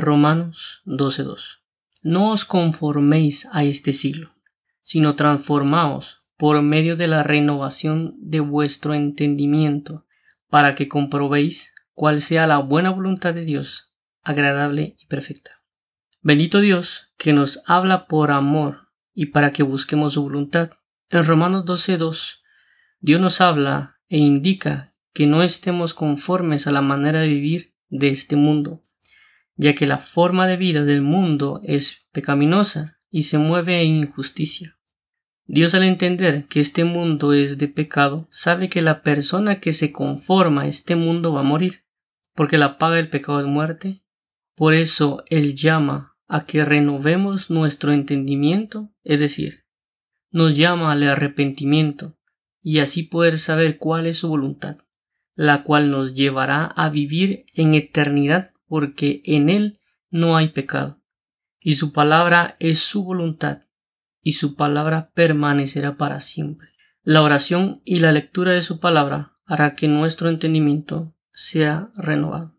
Romanos 12:2 No os conforméis a este siglo, sino transformaos por medio de la renovación de vuestro entendimiento, para que comprobéis cuál sea la buena voluntad de Dios, agradable y perfecta. Bendito Dios que nos habla por amor y para que busquemos su voluntad. En Romanos 12:2 Dios nos habla e indica que no estemos conformes a la manera de vivir de este mundo, ya que la forma de vida del mundo es pecaminosa y se mueve en injusticia. Dios al entender que este mundo es de pecado, sabe que la persona que se conforma a este mundo va a morir, porque la paga el pecado de muerte. Por eso Él llama a que renovemos nuestro entendimiento, es decir, nos llama al arrepentimiento, y así poder saber cuál es su voluntad, la cual nos llevará a vivir en eternidad, porque en Él no hay pecado, y su palabra es su voluntad y su palabra permanecerá para siempre. La oración y la lectura de su palabra hará que nuestro entendimiento sea renovado.